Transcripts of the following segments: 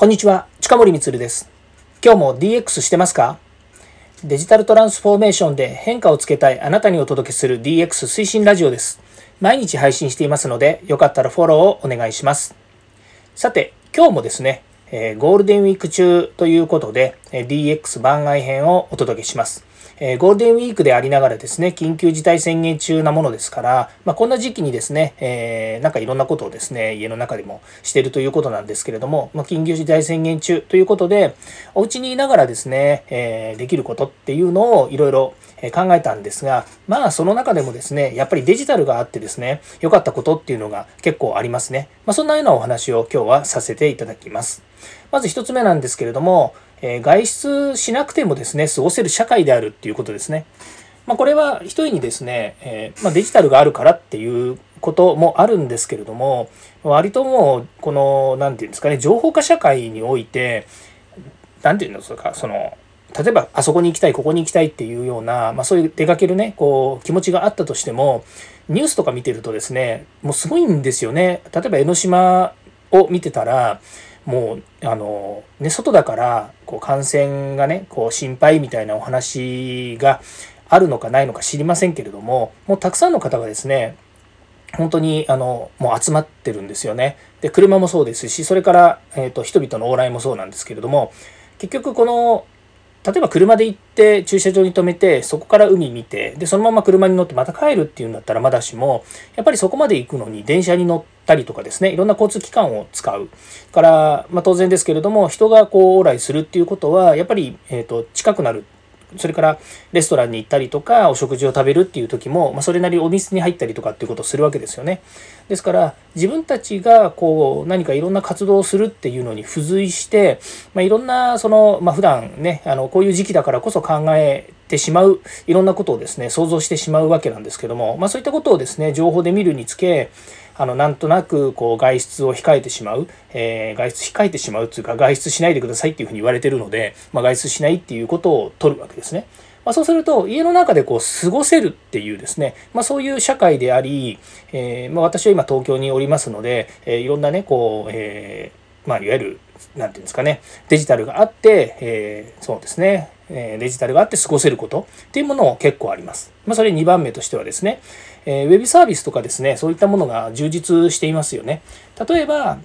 こんにちは、近森光です。今日も DX してますか？デジタルトランスフォーメーションで変化をつけたいあなたにお届けする DX 推進ラジオです。毎日配信していますので、よかったらフォローをお願いします。さて、今日もですね、えゴールデンウィーク中ということで、DX 番外編をお届けします。えゴールデンウィークでありながらですね、緊急事態宣言中なものですから、まあ、こんな時期にですね、えー、なんかいろんなことをですね、家の中でもしてるということなんですけれども、まあ、緊急事態宣言中ということで、お家にいながらですね、えー、できることっていうのをいろいろ考えたんですが、まあその中でもですね、やっぱりデジタルがあってですね、良かったことっていうのが結構ありますね。まあ、そんなようなお話を今日はさせていただきます。まず1つ目なんですけれども、え外出しなくてもですね、過ごせる社会であるっていうことですね。まあ、これは一重にですね、え、まあ、デジタルがあるからっていうこともあるんですけれども、割ともう、この、何て言うんですかね、情報化社会において、何て言うんですか、その、例えばあそこに行きたいここに行きたいっていうような、まあ、そういう出かけるねこう気持ちがあったとしてもニュースとか見てるとですねもうすごいんですよね例えば江ノ島を見てたらもうあの、ね、外だからこう感染がねこう心配みたいなお話があるのかないのか知りませんけれどももうたくさんの方がですね本当にあのもう集まってるんですよね。で車もそうですしそれから、えーと、人々の往来もそうなんですけれども結局この例えば車で行って駐車場に停めてそこから海見てでそのまま車に乗ってまた帰るっていうんだったらまだしもやっぱりそこまで行くのに電車に乗ったりとかですねいろんな交通機関を使う。から、まあ、当然ですけれども人がこう往来するっていうことはやっぱり、えーと近くなる。それからレストランに行ったりとかお食事を食べるっていう時も、まあ、それなりお店に入ったりとかっていうことをするわけですよね。ですから自分たちがこう何かいろんな活動をするっていうのに付随して、まあ、いろんなその、まあ、普段ねあのこういう時期だからこそ考えてしまういろんなことをですね想像してしまうわけなんですけども、まあ、そういったことをですね情報で見るにつけあのなんとなくこう外出を控えてしまう、えー、外出控えてしまうっていうか外出しないでくださいっていうふうに言われてるので、まあ、外出しないっていうことを取るわけですね。まあ、そうすると家の中でこう過ごせるっていうですね、まあ、そういう社会であり、えー、まあ、私は今東京におりますので、えー、いろんなねこう、えー、まあ、いわゆる何て言うんですかねデジタルがあって、えそうですねデジタルがあって過ごせることっていうものも結構あります。まあ、それ2番目としてはですね、えー、ウェブサービスとかですね、そういったものが充実していますよね。例えば、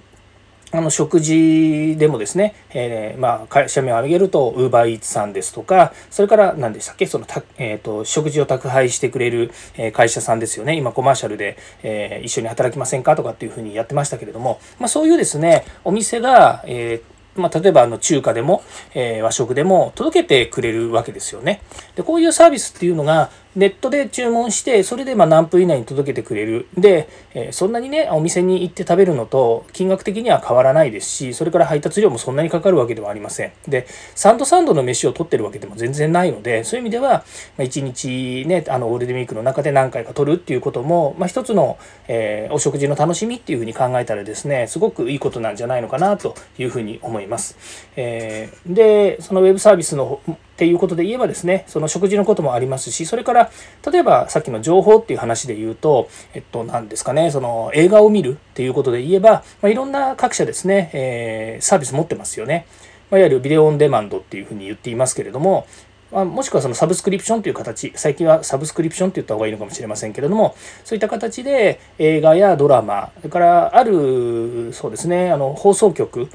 あの食事でもですね、えー、まあ、会社名を挙げると、ウーバーイーツさんですとか、それから何でしたっけ、そのた、えーと、食事を宅配してくれる会社さんですよね、今コマーシャルで、えー、一緒に働きませんかとかっていうふうにやってましたけれども、まあ、そういうですね、お店が、えーまあ、例えばあの中華でも、えー、和食でも届けてくれるわけですよね。でこういうサービスっていうのがネットで注文して、それでま何分以内に届けてくれる。で、えそんなにね、お店に行って食べるのと金額的には変わらないですし、それから配達料もそんなにかかるわけではありません。で、サンドサンドの飯を取ってるわけでも全然ないので、そういう意味では、ま1日ね、あの、ゴールデンウィークの中で何回か取るっていうことも、まあ、一つの、えー、お食事の楽しみっていうふうに考えたらですね、すごくいいことなんじゃないのかなというふうに思います。えー、で、そのウェブサービスのっていうことで言えばですね、その食事のこともありますし、それから、例えばさっきの情報っていう話で言うと、えっと、何ですかね、その映画を見るっていうことで言えば、まあ、いろんな各社ですね、えー、サービス持ってますよね。まあ、いわゆるビデオオンデマンドっていうふうに言っていますけれども、まあ、もしくはそのサブスクリプションという形、最近はサブスクリプションって言った方がいいのかもしれませんけれども、そういった形で映画やドラマ、それからある、そうですね、あの放送局、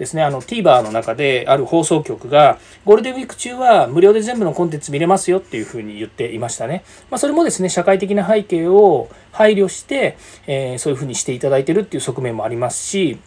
ですね、あの TVer の中である放送局が、ゴールデンウィーク中は無料で全部のコンテンツ見れますよっていうふうに言っていましたね。まあ、それもですね、社会的な背景を配慮して、えー、そういうふうにしていただいてるっていう側面もありますし、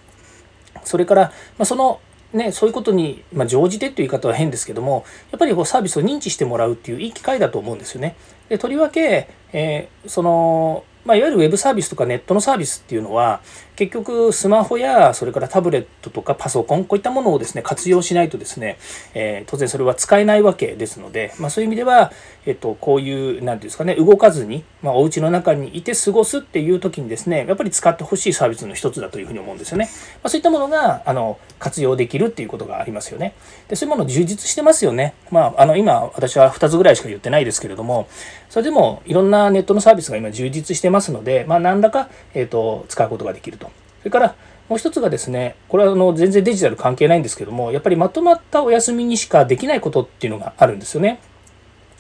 それから、まあ、そのね、そういうことに、まあ、乗じてという言い方は変ですけども、やっぱりこうサービスを認知してもらうっていういい機会だと思うんですよね。でとりわけ、えー、そのまあ、いわゆるウェブサービスとかネットのサービスっていうのは結局スマホやそれからタブレットとかパソコンこういったものをですね活用しないとですね、えー、当然それは使えないわけですので、まあ、そういう意味では、えっと、こういう何て言うんですかね動かずに、まあ、お家の中にいて過ごすっていう時にですねやっぱり使ってほしいサービスの一つだというふうに思うんですよね、まあ、そういったものがあの活用できるっていうことがありますよね。でそういうもの充実してますよね、まあ、あの今私は2つぐらいしか言ってないですけれどもそれでもいろんなネットのサービスが今充実してますので、まあ、何らか、えーと、使うことができると。それから、もう一つがですねこれはあの全然デジタル関係ないんですけどもやっぱりまとまったお休みにしかできないことっていうのがあるんですよね。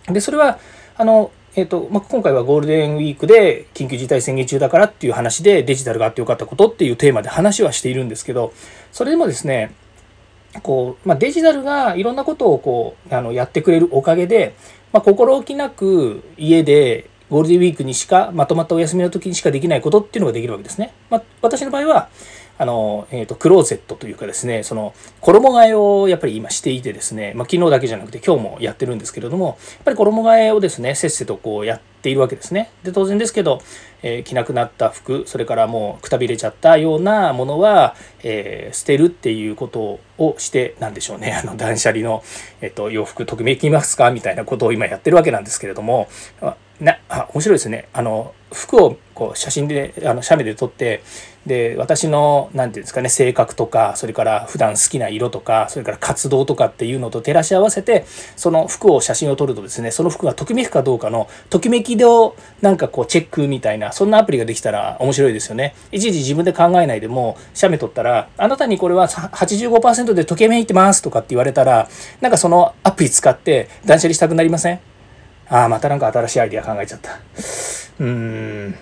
でそれはあのえーとまあ、今回はゴールデンウィークで緊急事態宣言中だからっていう話でデジタルがあってよかったことっていうテーマで話はしているんですけどそれでもですねこう、まあ、デジタルがいろんなことをこうあのやってくれるおかげで、まあ、心置きなく家でゴールデンウィークにしかまとまったお休みの時にしかできないことっていうのができるわけですね。まあ、私の場合はあの、えっ、ー、と、クローゼットというかですね、その、衣替えをやっぱり今していてですね、まあ、昨日だけじゃなくて今日もやってるんですけれども、やっぱり衣替えをですね、せっせとこうやっているわけですね。で、当然ですけど、えー、着なくなった服、それからもうくたびれちゃったようなものは、えー、捨てるっていうことをして、なんでしょうね、あの、断捨離の、えっ、と、洋服、ときめきますか？みたいなことを今やってるわけなんですけれども、な、あ、面白いですね。あの、服をこう写真で、あの、写メで撮って、で、私の、何て言うんですかね、性格とか、それから普段好きな色とか、それから活動とかっていうのと照らし合わせて、その服を写真を撮るとですね、その服がときめくかどうかの、ときめきをなんかこうチェックみたいな、そんなアプリができたら面白いですよね。いちいち自分で考えないでも、写メ撮ったら、あなたにこれは85%でときめいてますとかって言われたら、なんかそのアプリ使って断捨離したくなりません？ああ、またなんか新しいアイディア考えちゃった。うーん。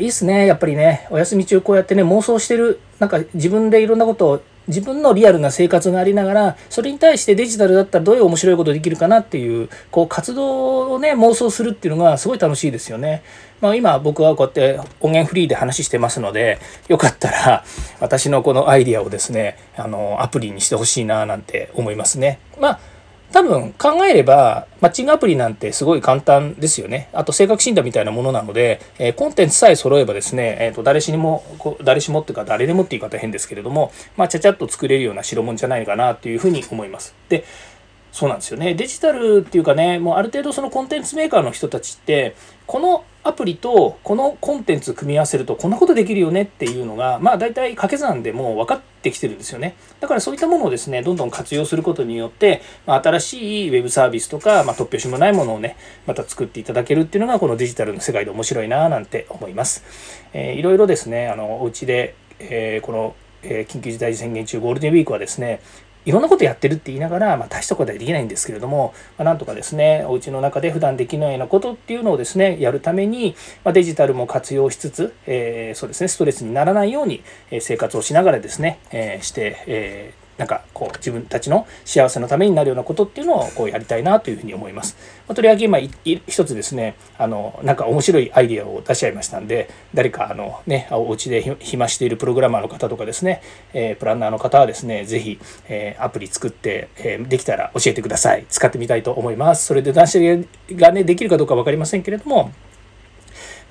いいっすね。やっぱりね、お休み中こうやってね、妄想してる、なんか自分でいろんなことを、自分のリアルな生活がありながら、それに対してデジタルだったらどういう面白いことできるかなっていう、こう活動をね、妄想するっていうのがすごい楽しいですよね。まあ今僕はこうやって音源フリーで話してますので、よかったら私のこのアイディアをですね、あの、アプリにしてほしいななんて思いますね。まあ多分考えれば、マッチングアプリなんてすごい簡単ですよね。あと性格診断みたいなものなので、えー、コンテンツさえ揃えばですね、えー、と誰しにも、誰しもっていうか誰でもっていう言い方変ですけれども、まあ、ちゃちゃっと作れるような代物じゃないかなというふうに思います。で、そうなんですよね。デジタルっていうかね、もうある程度そのコンテンツメーカーの人たちって、このアプリとこのコンテンツ組み合わせるとこんなことできるよねっていうのが、まあ大体掛け算でも分かってきてるんですよね。だからそういったものをですね、どんどん活用することによって、まあ、新しいウェブサービスとか、まあ、突拍子もないものをね、また作っていただけるっていうのがこのデジタルの世界で面白いななんて思います。えー、いろいろですね、あの、お家で、えー、このえ緊急事態宣言中ゴールデンウィークはですねいろんなことやってるって言いながら、まあ、大したことはできないんですけれども、まあ、なんとかですね、お家の中で普段できないようなことっていうのをですね、やるために、まあ、デジタルも活用しつつ、えー、そうですね、ストレスにならないように生活をしながらですね、えー、して、えーなんかこう自分たちの幸せのためになるようなことっていうのをこうやりたいなというふうに思います。まあ、とりあえず今一つですね、あの、なんか面白いアイデアを出しちゃいましたんで、誰かあのね、お家で暇しているプログラマーの方とかですね、えー、プランナーの方はですね、ぜひ、えー、アプリ作って、えー、できたら教えてください。使ってみたいと思います。それで断捨離がね、できるかどうか分かりませんけれども、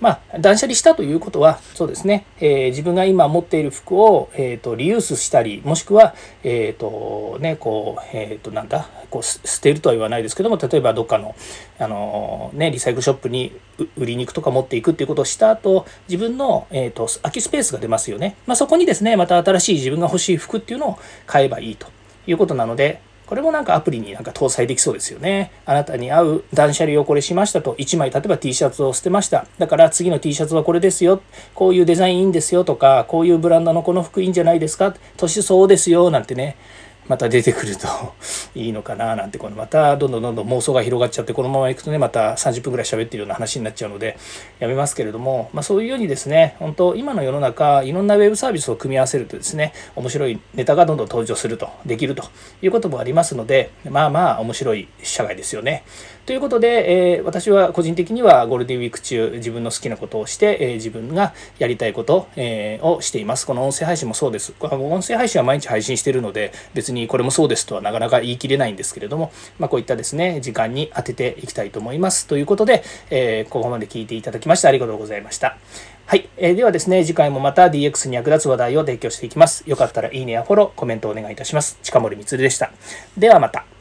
まあ、断捨離したということは、そうですね、えー、自分が今持っている服を、えーと、リユースしたり、もしくは、えっ、ー、と、ね、こう、えっ、ー、と、なんだ、こう、捨てるとは言わないですけども、例えばどっかの、あの、ね、リサイクルショップに売りに行くとか持っていくっていうことをした後、自分の、えっ、と、空きスペースが出ますよね。まあ、そこにですね、また新しい自分が欲しい服っていうのを買えばいいということなので、これもなんかアプリになんか搭載できそうですよね。あなたに合う断捨離をこれしましたと、1枚例えば T シャツを捨てました。だから次の T シャツはこれですよ。こういうデザインいいんですよとか、こういうブランドのこの服いいんじゃないですか。年そうですよ。なんてね。また出てくると いいのかななんてこのまたどんどんどんどん妄想が広がっちゃってこのままいくとねまた30分ぐらい喋ってるような話になっちゃうのでやめますけれども、まあ、そういうようにですね本当今の世の中いろんなウェブサービスを組み合わせるとですね面白いネタがどんどん登場するとできるということもありますのでまあまあ面白い社会ですよね。ということで、えー、私は個人的にはゴールデンウィーク中自分の好きなことをして、えー、自分がやりたいこと、えー、をしています。この音声配信もそうです。この音声配信は毎日配信しているので別にこれもそうですとはなかなか言い切れないんですけれども、まあ、こういったですね時間に当てていきたいと思います。ということで、えここまで聞いていただきましてありがとうございました。はい、えー、ではですね、次回もまた DX に役立つ話題を提供していきます。よかったらいいねやフォロー、コメントをお願いいたします。近森光でした。ではまた。